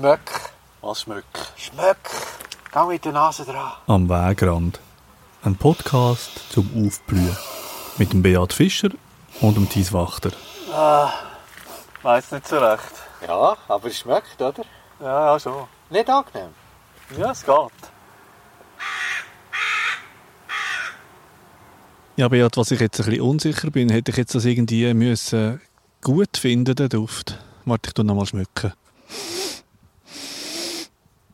Was? schmöck, Was schmeckt? schmöck. Geh mit der Nase dran. Am Wegrand. Ein Podcast zum Aufblühen. Mit dem Beat Fischer und dem Thies Wachter. Weiß nicht so recht. Ja, aber es schmeckt, oder? Ja, ja, schon. Nicht angenehm. Ja, es geht. Ja, Beat, was ich jetzt ein bisschen unsicher bin, hätte ich jetzt das irgendwie müssen gut finden, den Duft. Warte, ich tu noch mal schmücken.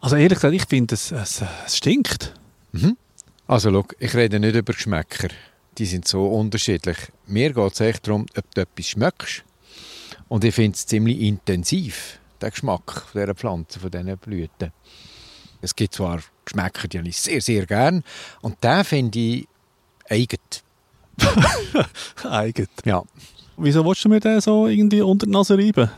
Also ehrlich gesagt, ich finde, es, es, es stinkt. Also, schau, ich rede nicht über Geschmäcker. Die sind so unterschiedlich. Mir geht es echt darum, ob du etwas schmeckst. Und ich finde es ziemlich intensiv, der Geschmack von dieser Pflanze, von diesen Blüten. Es gibt zwar Geschmäcker, die ich sehr, sehr gern. Und den finde ich eigen. Eigen. Ja. Wieso willst du mir den so irgendwie unter die Nase reiben?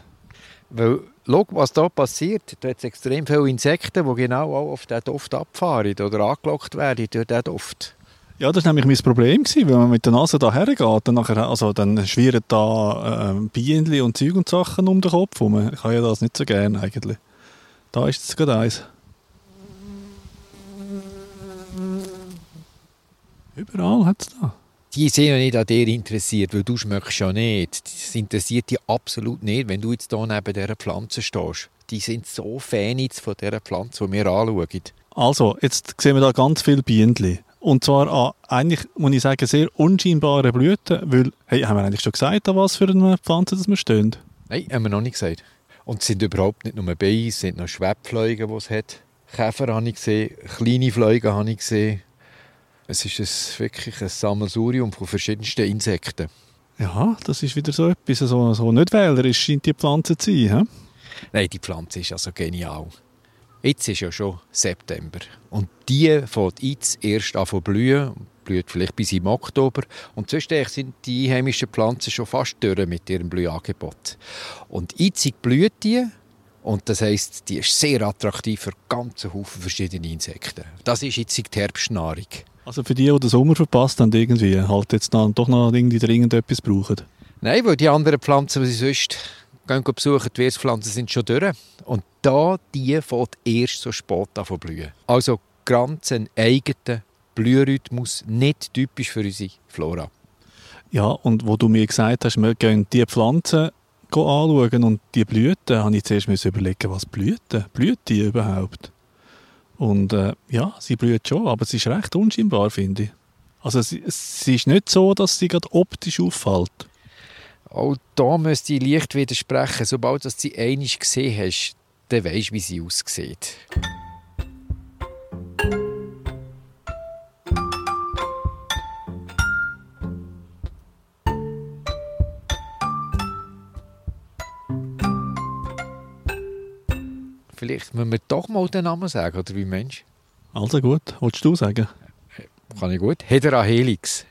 Weil, schau, was da passiert. Da hat es extrem viele Insekten, die genau auch auf diesen Duft abfahren oder angelockt werden durch diesen Duft. Ja, das war nämlich mein Problem, wenn man mit der Nase da hergeht. Dann, also, dann schwirren da äh, Bienen und Zeug und Sachen um den Kopf herum. Ich habe ja das nicht so gerne eigentlich. Da ist jetzt gerade eins. Überall hat es da. Die sind ja nicht an dir interessiert, weil du schmeckst ja nicht. Das interessiert dich absolut nicht, wenn du jetzt hier neben dieser Pflanze stehst. Die sind so Fan jetzt von dieser Pflanze, die wir anschauen. Also, jetzt sehen wir da ganz viele Bienen. Und zwar an, eigentlich, muss ich sagen, sehr unscheinbare Blüten, weil, hey, haben wir eigentlich schon gesagt, an was für eine Pflanze das wir stehen? Nein, haben wir noch nicht gesagt. Und es sind überhaupt nicht nur Bienen, es sind noch Schwebfliegen, die es hat. Käfer habe ich gesehen, kleine Fliegen habe ich gesehen. Es ist ein, wirklich ein Sammelsurium von verschiedensten Insekten. Ja, das ist wieder so etwas, so, so nicht wählerisch scheint die Pflanze zu sein. He? Nein, die Pflanze ist also genial. Jetzt ist ja schon September. Und die fängt jetzt erst an zu blühen. Blüht vielleicht bis im Oktober. Und zwischendurch sind die einheimischen Pflanzen schon fast durch mit ihrem Blühangebot. Und jetzt blüht die. Und das heisst, die ist sehr attraktiv für ganz Haufen verschiedene Insekten. Das ist jetzt die Herbstnahrung. Also für die, die den Sommer verpasst haben, irgendwie, halt jetzt dann doch noch irgendwie dringend etwas brauchen. Nein, weil die anderen Pflanzen, die sie sonst gehen besuchen, die Wirtspflanzen sind schon durch. Und da, die fängt erst so spät an zu blühen. Also ganz ein eigener Blührhythmus, nicht typisch für unsere Flora. Ja, und wo du mir gesagt hast, wir gehen die Pflanzen anschauen und die Blüten, habe ich zuerst überlegen, was Blüten? Blüht die überhaupt? Und äh, ja, sie blüht schon, aber sie ist recht unscheinbar, finde ich. Also sie, sie ist nicht so, dass sie gerade optisch auffällt. Auch da müsste ich leicht widersprechen. Sobald du sie einmal gesehen hast, dann weisst du, wie sie aussieht. Vielleicht müssen wir doch mal den Namen sagen, oder wie Mensch? Also gut, willst du sagen? Kann ich gut. Hedera helix.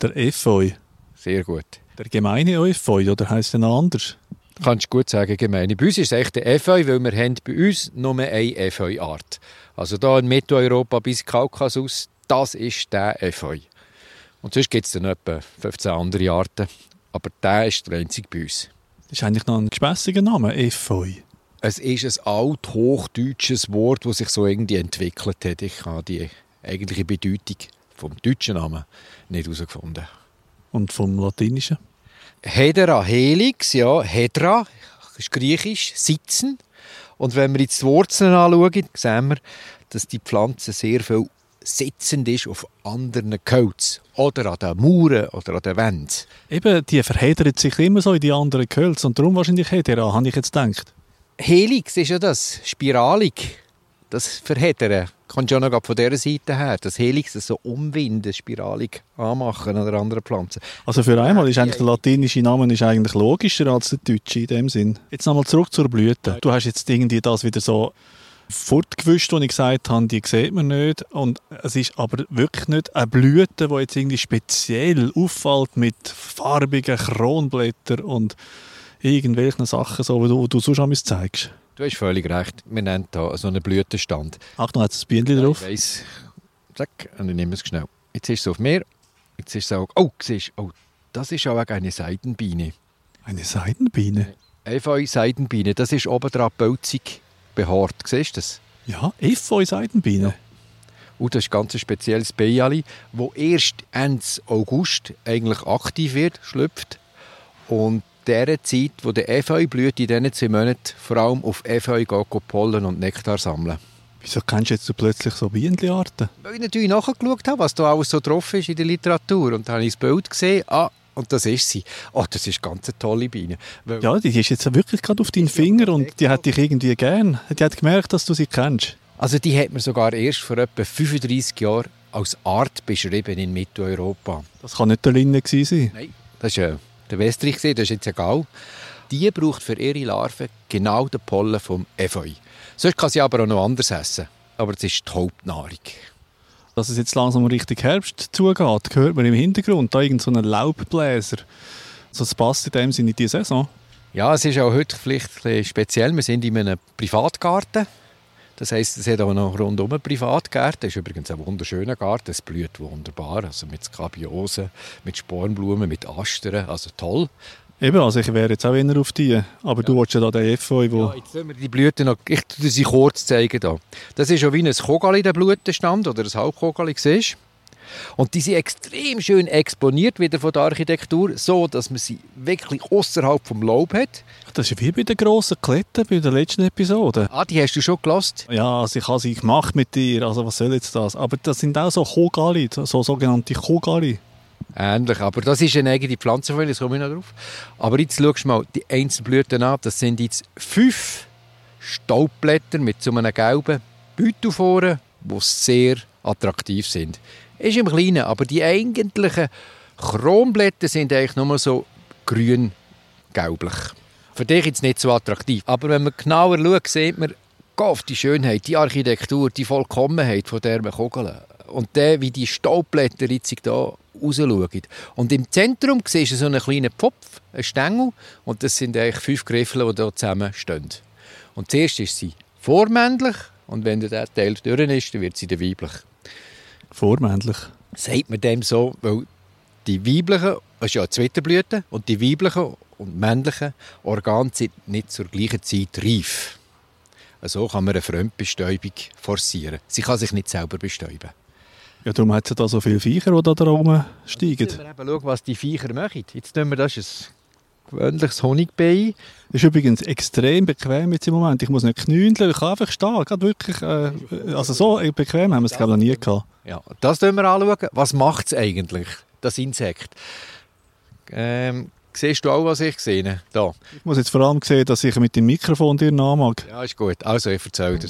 Der Efeu. Sehr gut. Der gemeine Efeu, oder heisst der noch anders? Kannst du gut sagen, gemeine. Bei uns ist es echt der Efeu, weil wir haben bei uns nur eine Efeu-Art. Also hier in Mitteleuropa bis Kaukasus, das ist der Efeu. Und sonst gibt es dann etwa 15 andere Arten. Aber der ist der einzige bei uns. Das ist eigentlich noch ein gespässiger Name, Efeu. Es ist ein althochdeutsches Wort, das sich so irgendwie entwickelt hat. Ich habe die eigentliche Bedeutung vom deutschen Namen nicht herausgefunden. Und vom Latinischen? Hedera helix, ja, Hedra, ist griechisch, sitzen. Und wenn wir jetzt die Wurzeln anschauen, sehen wir, dass die Pflanze sehr viel sitzend ist auf anderen Gehölzen oder an den Mauern oder an den Wänden. Eben, die verheddert sich immer so in die anderen Gehölze und darum wahrscheinlich Hedera, habe ich jetzt gedacht. Helix ist ja das, spiralig. Das Verheddern kommt schon noch von dieser Seite her. Das Helix, das so umwinden, spiralig anmachen an der anderen Pflanze. Also für einmal ist eigentlich der latinische Name ist eigentlich logischer als der deutsche in dem Sinn. Jetzt nochmal zurück zur Blüte. Du hast jetzt irgendwie das wieder so fortgewischt, was ich gesagt habe, die sieht man nicht. Und es ist aber wirklich nicht eine Blüte, die jetzt irgendwie speziell auffällt mit farbigen Kronblättern und irgendwelchen Sachen, so, die du, du sonst einmal zeigst. Du hast völlig recht. Wir nennen hier so einen Blütenstand. Achtung, hat es ein Bienen drauf. Ich weiss. Zack, und ich nehme es schnell. Jetzt ist es auf mir. Jetzt ist es auch... Oh, siehst oh, das ist auch eine Seidenbiene. Eine Seidenbiene? Efeu Seidenbiene, das ist oben dran Bölzig behaart. Siehst du das? Ja, Efeu Seidenbiene. Und das ist ganz ein spezielles Beiali, das erst Ende August eigentlich aktiv wird, schlüpft. Und dieser Zeit, wo der Efeu blüht, in diesen zwei Monaten vor allem auf Efeu gehen, gehen Pollen und Nektar sammeln. Wieso kennst du jetzt so plötzlich so Bienenarten? Weil ich natürlich nachgeschaut habe, was da alles so drauf ist in der Literatur. Und dann habe ich das Bild gesehen, ah, und das ist sie. Oh, das ist ganz eine tolle Biene. Weil Ja, die ist jetzt wirklich gerade auf deinen Finger und die hat dich irgendwie gern. Die hat gemerkt, dass du sie kennst. Also die hat man sogar erst vor etwa 35 Jahren als Art beschrieben in Mitteleuropa. Das kann nicht der Linne gewesen sein. Nein. Das ist äh, der Westrich, das ist jetzt egal. Die braucht für ihre Larven genau den Pollen vom Efeu. Sonst kann sie aber auch noch anders essen. Aber das ist die Hauptnahrung. Dass es jetzt langsam Richtung Herbst zugeht, hört man im Hintergrund. Da irgend so einen Laubbläser. Also das passt in dem Sinne in die Saison. Ja, es ist auch heute vielleicht speziell. Wir sind in einem Privatgarten. Das heisst, es hat auch noch rundum einen Privatgarten. Das ist übrigens ein wunderschöner Garten. Es blüht wunderbar. Also mit Skabiosen, mit Spornblumen, mit Astern. Also toll. Eben, also ich wäre jetzt auch eher auf die. Aber du willst ja da den Efeu, wo... Ja, jetzt sehen wir die Blüten noch. Ich tue sie kurz zeigen. Da. Das ist ja wie ein Kogali, der Blütenstand, oder ein Halbkogali, siehst Und die sind extrem schön exponiert wieder von der Architektur, so dass man sie wirklich außerhalb vom Laub hat. Das ist wie bei den grossen Kletten, bei der letzten Episode. Ah, die hast du schon gelost. Ja, also ich habe sie gemacht mit dir, also was soll jetzt das? Aber das sind auch so Kogali, so sogenannte Kogali. Ähnlich, aber das ist eine eigene Pflanzenfamilie, das komme ich noch drauf. Aber jetzt schaust du mal die einzelnen Blüten an. Das sind jetzt fünf Staubblätter mit so einem gelben Beutel vorne, die sehr attraktiv sind. Ist im Kleinen, aber die eigentlichen Kronblätter sind eigentlich nur so grün-gelblich. Für dich jetzt nicht so attraktiv. Aber wenn man genauer schaut, sieht man, Gott, die Schönheit, die Architektur, die Vollkommenheit von dieser Kugel. Und der, wie die Staubblätter jetzt hier rausschauen. Und im Zentrum siehst du so einen kleinen Pfopf, einen Stängel. Und das sind eigentlich fünf Griffel, die hier zusammen stehen. Und zuerst ist sie vormännlich. Und wenn der Teil durch ist, dann wird sie dann weiblich. Vormännlich. Sagt man dem so, weil die weiblichen, das ist ja eine Zwitterblüte, und die weiblichen und männlichen Organe sind nicht zur gleichen Zeit reif. So kann man eine Fremdbestäubung forcieren. Sie kann sich nicht selber bestäuben. Ja, darum hat es ja da so viele Viecher, die da oben steigen. Jetzt müssen wir eben schauen, was die Viecher machen. Jetzt tun wir das ist gewöhnliches Honigbein. Das ist übrigens extrem bequem jetzt im Moment. Ich muss nicht knündeln, ich kann einfach stehen. Gerade wirklich, äh, also so bequem haben wir es glaube ich noch nie gehabt. Ja, das tun wir anschauen. Was macht es eigentlich, das Insekt? Ähm, siehst du auch, was ich sehe? Da. Ich muss jetzt vor allem sehen, dass ich mit dem Mikrofon dir nachmag. Ja, ist gut. Also, ich erzähle dir.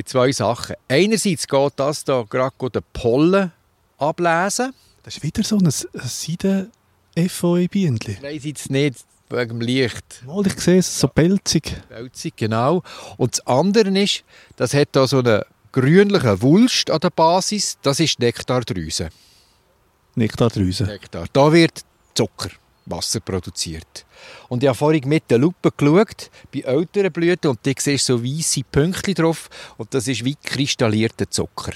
Gibt zwei Sachen. Einerseits geht das hier gerade den Pollen ablesen. Das ist wieder so ein Seiden-Efeu-Bienchen. Ich weiss jetzt nicht wegen dem Licht. Mal, ich sehe es, so pelzig. Pelzig, genau. Und das andere ist, das hat da so einen grünlichen Wulst an der Basis. Das ist Nektardrüse. Nektardrüse. Nektar. Da wird Zucker, Wasser produziert. Und ich habe vorhin mit der Lupe geschaut, bei älteren Blüten, und da siehst du so weisse Pünktchen drauf, und das ist wie kristallierter Zucker.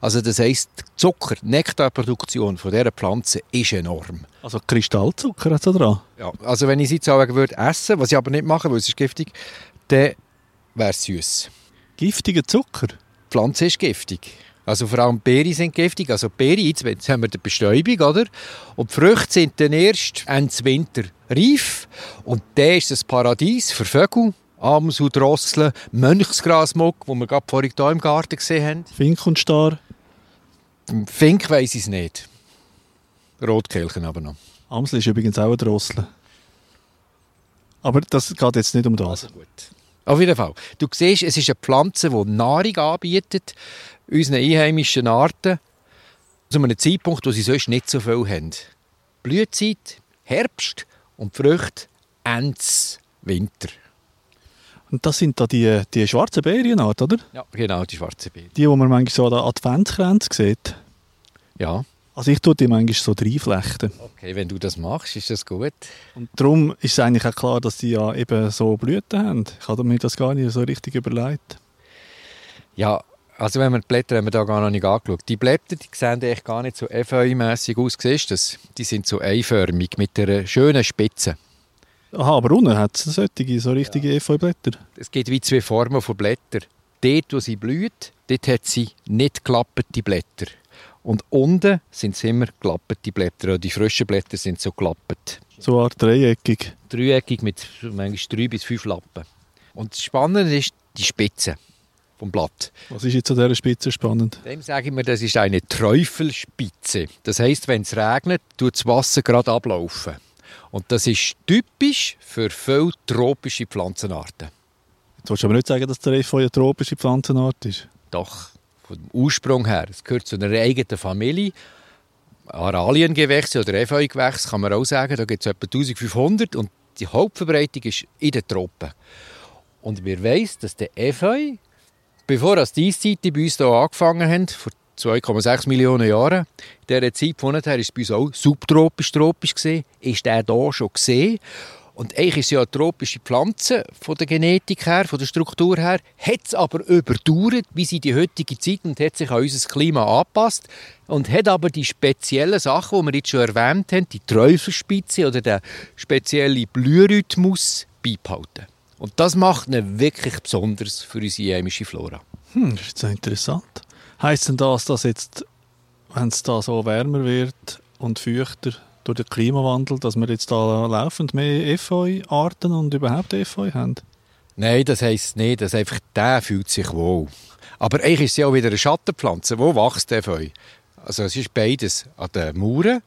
Also das heisst, die Zucker, die Nektarproduktion von dieser Pflanze ist enorm. Also Kristallzucker hat es da dran. Ja, also wenn ich sie jetzt sagen würde, essen, was ich aber nicht mache, weil es ist giftig, dann wäre es süß. Giftiger Zucker? Die Pflanze ist giftig. Also vor allem Beeren sind giftig. Also Beeren, jetzt, jetzt haben wir die Bestäubung, oder? Und die Früchte sind dann erst Ende Winter reif. Und dann ist das Paradies für Vögel. Amsel, Drosseln, Mönchsgrasmuck, wo wir gerade vorhin hier im Garten gesehen haben. Fink und Star. Fink weiss ich es nicht. Rotkehlchen aber noch. Amsel ist übrigens auch ein Drossel. Aber das geht jetzt nicht um das. Also gut. Auf jeden Fall. Du siehst, es ist eine Pflanze, die Nahrung anbietet, unseren einheimischen Arten, zu einem Zeitpunkt, wo sie sonst nicht so viel haben. Blütezeit, Herbst und die Früchte Ende Winter. Und das sind da die, die schwarzen Beerienart, oder? Ja, genau, die schwarze Beere. Die, die man manchmal so an der Adventskranz sieht. Ja. Also ich tue die manchmal so reinflechten. Okay, wenn du das machst, ist das gut. Und darum ist es eigentlich auch klar, dass die ja eben so Blüten haben. Ich habe mir das gar nicht so richtig überlegt. Ja, also wenn wir die Blätter haben wir da gar noch nicht angeschaut. Die Blätter, die sehen eigentlich gar nicht so efeu-mässig aus. Siehst du das? Die sind so einförmig mit einer schönen Spitze. Aha, aber unten hat es solche, so richtige Efeublätter. Es gibt wie zwei Formen von Blättern. Dort, wo sie blüht, dort hat sie nicht gelapperte Blätter. Und unten sind es immer gelapperte Blätter. Die frischen Blätter sind so gelappert. So eine Art dreieckig. Dreieckig mit manchmal drei bis fünf Lappen. Und das Spannende ist die Spitze vom Blatt. Was ist jetzt an dieser Spitze spannend? Dem sage ich mir, das ist eine Träufelspitze. Das heißt, wenn es regnet, tut das Wasser gerade ablaufen. Und das ist typisch für viele tropische Pflanzenarten. Jetzt willst du aber nicht sagen, dass der Efeu eine tropische Pflanzenart ist. Doch, vom Ursprung her. Es gehört zu einer eigenen Familie. Araliengewächse oder Efeugewächse kann man auch sagen. Da gibt es etwa 1500 und die Hauptverbreitung ist in den Tropen. Und wir wissen, dass der Efeu, bevor das die Eiszeiten bei uns hier angefangen haben, vor 2,6 Millionen Jahren, in dieser Zeit von her ist es bei uns auch subtropisch, tropisch gesehen, ist der hier schon gesehen. Und eigentlich ist ja eine tropische Pflanze von der Genetik her, von der Struktur her, hat es aber überdauert bis in die heutige Zeit und hat sich an unser Klima angepasst und hat aber die speziellen Sachen, die wir jetzt schon erwähnt haben, die Träufelspitze oder den speziellen Blührhythmus beibehalten. Und das macht ihn wirklich besonders für unsere heimische Flora. Hm, das ist noch interessant. Heißt denn das, dass jetzt, wenn es da so wärmer wird und feuchter durch den Klimawandel, dass wir jetzt da laufend mehr Efeu-Arten und überhaupt Efeu haben? Nein, das heisst nicht, dass einfach der fühlt sich wohl. Aber eigentlich ist ja auch wieder eine Schattenpflanze. Wo wächst Efeu? Also es ist beides an den Mauern,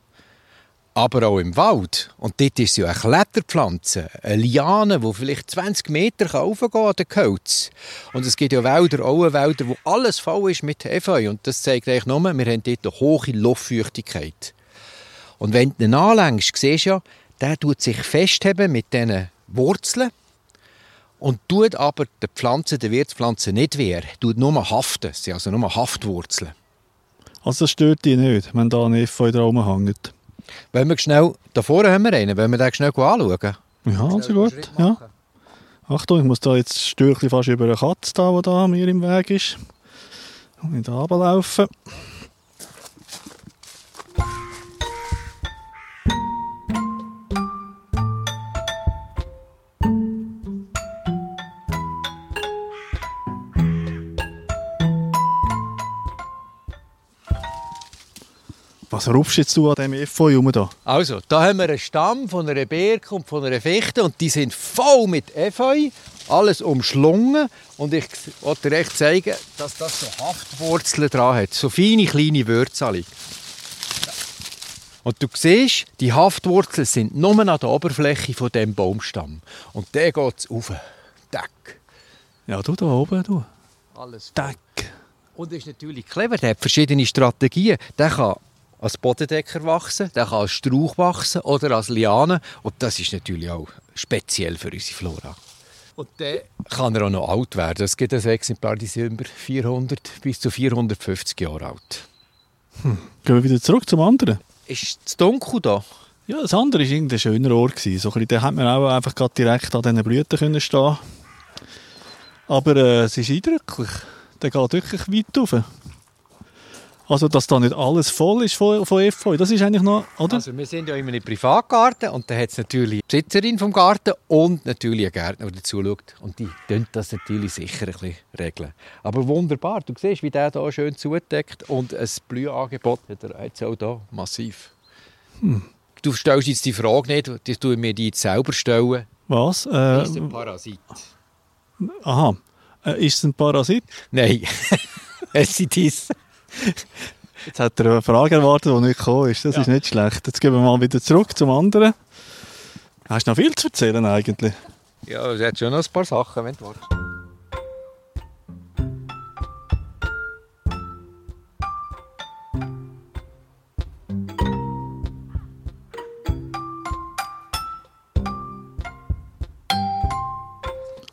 aber auch im Wald. Und dort ist es ja eine Kletterpflanze, eine Liane, die vielleicht 20 Meter raufgehen kann an den Gehölz. Und es gibt ja Wälder, Auenwälder, wo alles voll ist mit Efeu. Und das zeigt eigentlich nur, wir haben dort eine hohe Luftfeuchtigkeit. Und wenn du ihn anlängst, siehst du ja, der tut sich festheben mit diesen Wurzeln und tut aber der Pflanze, der Wirtspflanze nicht weh. Tut nur haften. Sind also nur Haftwurzeln. Also das stört dich nicht, wenn da ein Efeu dran hängt? Wenn wir schnell, da vorne haben wir einen, wenn wir den schnell anschauen. Ja, also gut. Ja. Achtung, ich muss da jetzt Stückchen fast über eine Katze da, die da mir im Weg ist. Und ich da runterlaufen. Rufst jetzt du an diesem Efeu rum da? Also, da haben wir einen Stamm von einer Birke und von einer Fichte und die sind voll mit Efeu, alles umschlungen und ich wollte dir echt zeigen, dass das so Haftwurzeln dran hat, so feine kleine Würzchen. Und du siehst, die Haftwurzeln sind nur an der Oberfläche von dem Baumstamm und der geht auf. Deck. Ja, du da oben, du. Alles Deck. Und ist natürlich clever, der hat verschiedene Strategien. Der kann als Bodendecker wachsen, der kann als Strauch wachsen oder als Liane. Und das ist natürlich auch speziell für unsere Flora. Und dann kann er auch noch alt werden. Es gibt ein Exemplar, die sind über 400 bis zu 450 Jahre alt. Gehen wir wieder zurück zum anderen. Ist es dunkel da? Ja, das andere war irgendein schöner Ort. gewesen. So ein bisschen, da hat man auch einfach gerade direkt an diesen Blüten können stehen Aber äh, es ist eindrücklich. Der geht wirklich weit rauf. Also, dass da nicht alles voll ist von, von Efeu, das ist eigentlich noch, oder? Also wir sind ja in einem Privatgarten und da hat es natürlich die Besitzerin vom Garten und natürlich einen Gärtner, der dazu schaut. Und die tun das natürlich sicher ein bisschen regeln. Aber wunderbar, du siehst, wie der hier schön zudeckt und ein Blühangebot hat er jetzt auch hier massiv. Du stellst jetzt die Frage nicht, die tue mir die jetzt selber stellen. Was? Ist Äh, es ein Parasit? aha. Äh, ist es ein Parasit? Nein. es ist dies. Jetzt hat er eine Frage erwartet, die nicht gekommen ist. Das Ja. ist nicht schlecht. Jetzt gehen wir mal wieder zurück zum anderen. Hast du noch viel zu erzählen eigentlich? Ja, es hat schon noch ein paar Sachen, wenn du willst.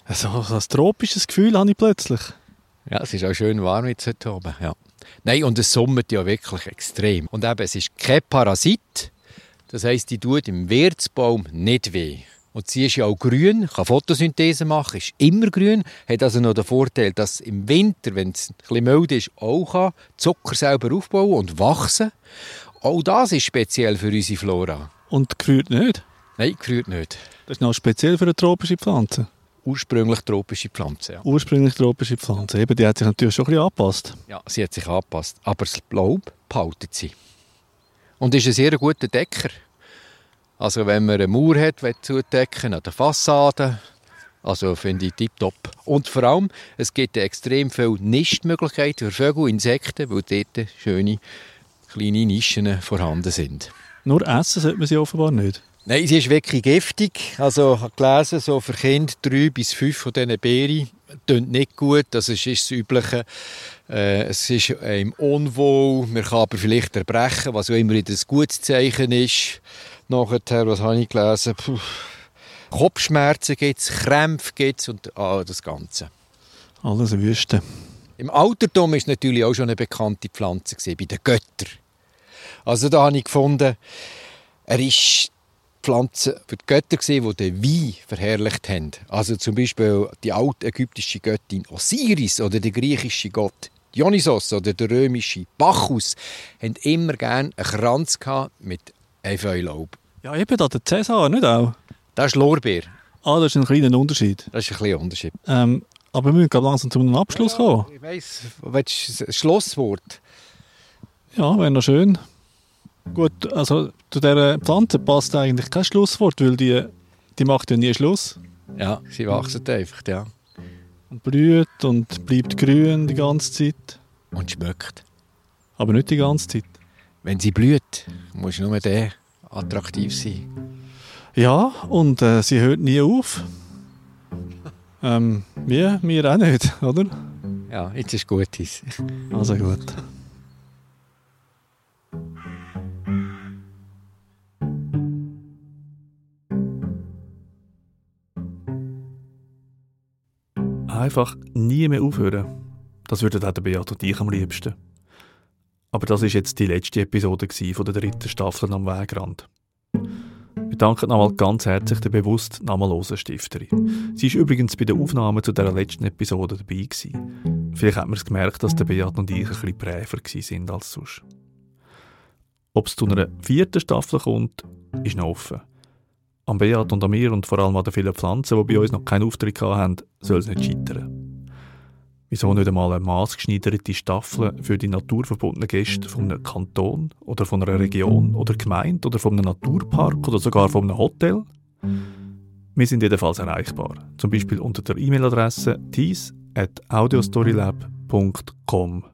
So, so ein tropisches Gefühl habe ich plötzlich. Ja, es ist auch schön warm jetzt heute oben. Ja. Nein, und es summert ja wirklich extrem. Und eben, es ist kein Parasit. Das heisst, die tut im Wirtsbaum nicht weh. Und sie ist ja auch grün, kann Photosynthese machen, ist immer grün, hat also noch den Vorteil, dass im Winter, wenn es ein bisschen mild ist, auch kann Zucker selber aufbauen und wachsen. Auch das ist speziell für unsere Flora. Und gefriert nicht. Nein, gefriert nicht. Das ist noch speziell für eine tropische Pflanze. Ursprünglich tropische Pflanze, ja. Ursprünglich tropische Pflanze. Eben, die hat sich natürlich schon ein bisschen angepasst. Ja, sie hat sich angepasst. Aber das Laub behaltet sie. Und ist ein sehr guter Decker. Also wenn man eine Mauer hat, will zudecken an der Fassade, also finde ich tipptopp. Und vor allem, es gibt extrem viele Nistmöglichkeiten für Vögel, Insekten, weil dort schöne kleine Nischen vorhanden sind. Nur essen sollte man sie offenbar nicht. Nein, sie ist wirklich giftig. Also ich habe gelesen, so für Kinder drei bis fünf von diesen Beeren tun nicht gut. Das ist das Übliche. Äh, es ist im Unwohl. Man kann aber vielleicht erbrechen, was auch immer ein gutes Zeichen ist. Nachher, was habe ich gelesen? Puh. Kopfschmerzen gibt es, Krämpfe gibt es und ah, das Ganze. Alles Wüste. Im Altertum ist natürlich auch schon eine bekannte Pflanze gewesen, bei den Göttern. Also da habe ich gefunden, er ist Pflanze für die Götter gewesen, die den Wein verherrlicht haben. Also zum Beispiel die altägyptische Göttin Osiris oder der griechische Gott Dionysos oder der römische Bacchus haben immer gerne einen Kranz mit Efeulaub. Ja, eben da der Cäsar, nicht auch? Das ist Lorbeer. Ah, das ist ein kleiner Unterschied. Das ist ein kleiner Unterschied. Ähm, aber wir müssen gerade langsam zu einem Abschluss kommen. Ich weiss, willst du ein Schlusswort? Ja, wäre noch schön. Gut, also zu dieser Pflanze passt eigentlich kein Schlusswort, weil die, die macht ja nie Schluss. Ja, sie wachsen einfach, ja. Und blüht und bleibt grün die ganze Zeit. Und schmeckt. Aber nicht die ganze Zeit. Wenn sie blüht, muss nur der attraktiv sein. Ja, und äh, sie hört nie auf. Ähm, wir, wir auch nicht, oder? Ja, jetzt ist gut. Ist. Also gut. Einfach nie mehr aufhören. Das auch der Beat und ich am liebsten. Aber das ist jetzt die letzte Episode von der dritten Staffel am Wegrand. Wir danken nochmal ganz herzlich der bewusst namenlosen Stifterin. Sie ist übrigens bei der Aufnahme zu der letzten Episode dabei gewesen. Vielleicht hat man es gemerkt, dass der Beat und ich ein bisschen bräver sind als sonst. Ob es zu einer vierten Staffel kommt, ist noch offen. Am Beat und an mir und vor allem an den vielen Pflanzen, die bei uns noch keinen Auftritt haben, soll es nicht scheitern. Wieso nicht einmal eine maßgeschneiderte Staffel für die naturverbundenen Gäste von einem Kanton oder von einer Region oder Gemeinde oder von einem Naturpark oder sogar von einem Hotel? Wir sind jedenfalls erreichbar, zum Beispiel unter der E-Mail-Adresse tees.audiostorylab.com.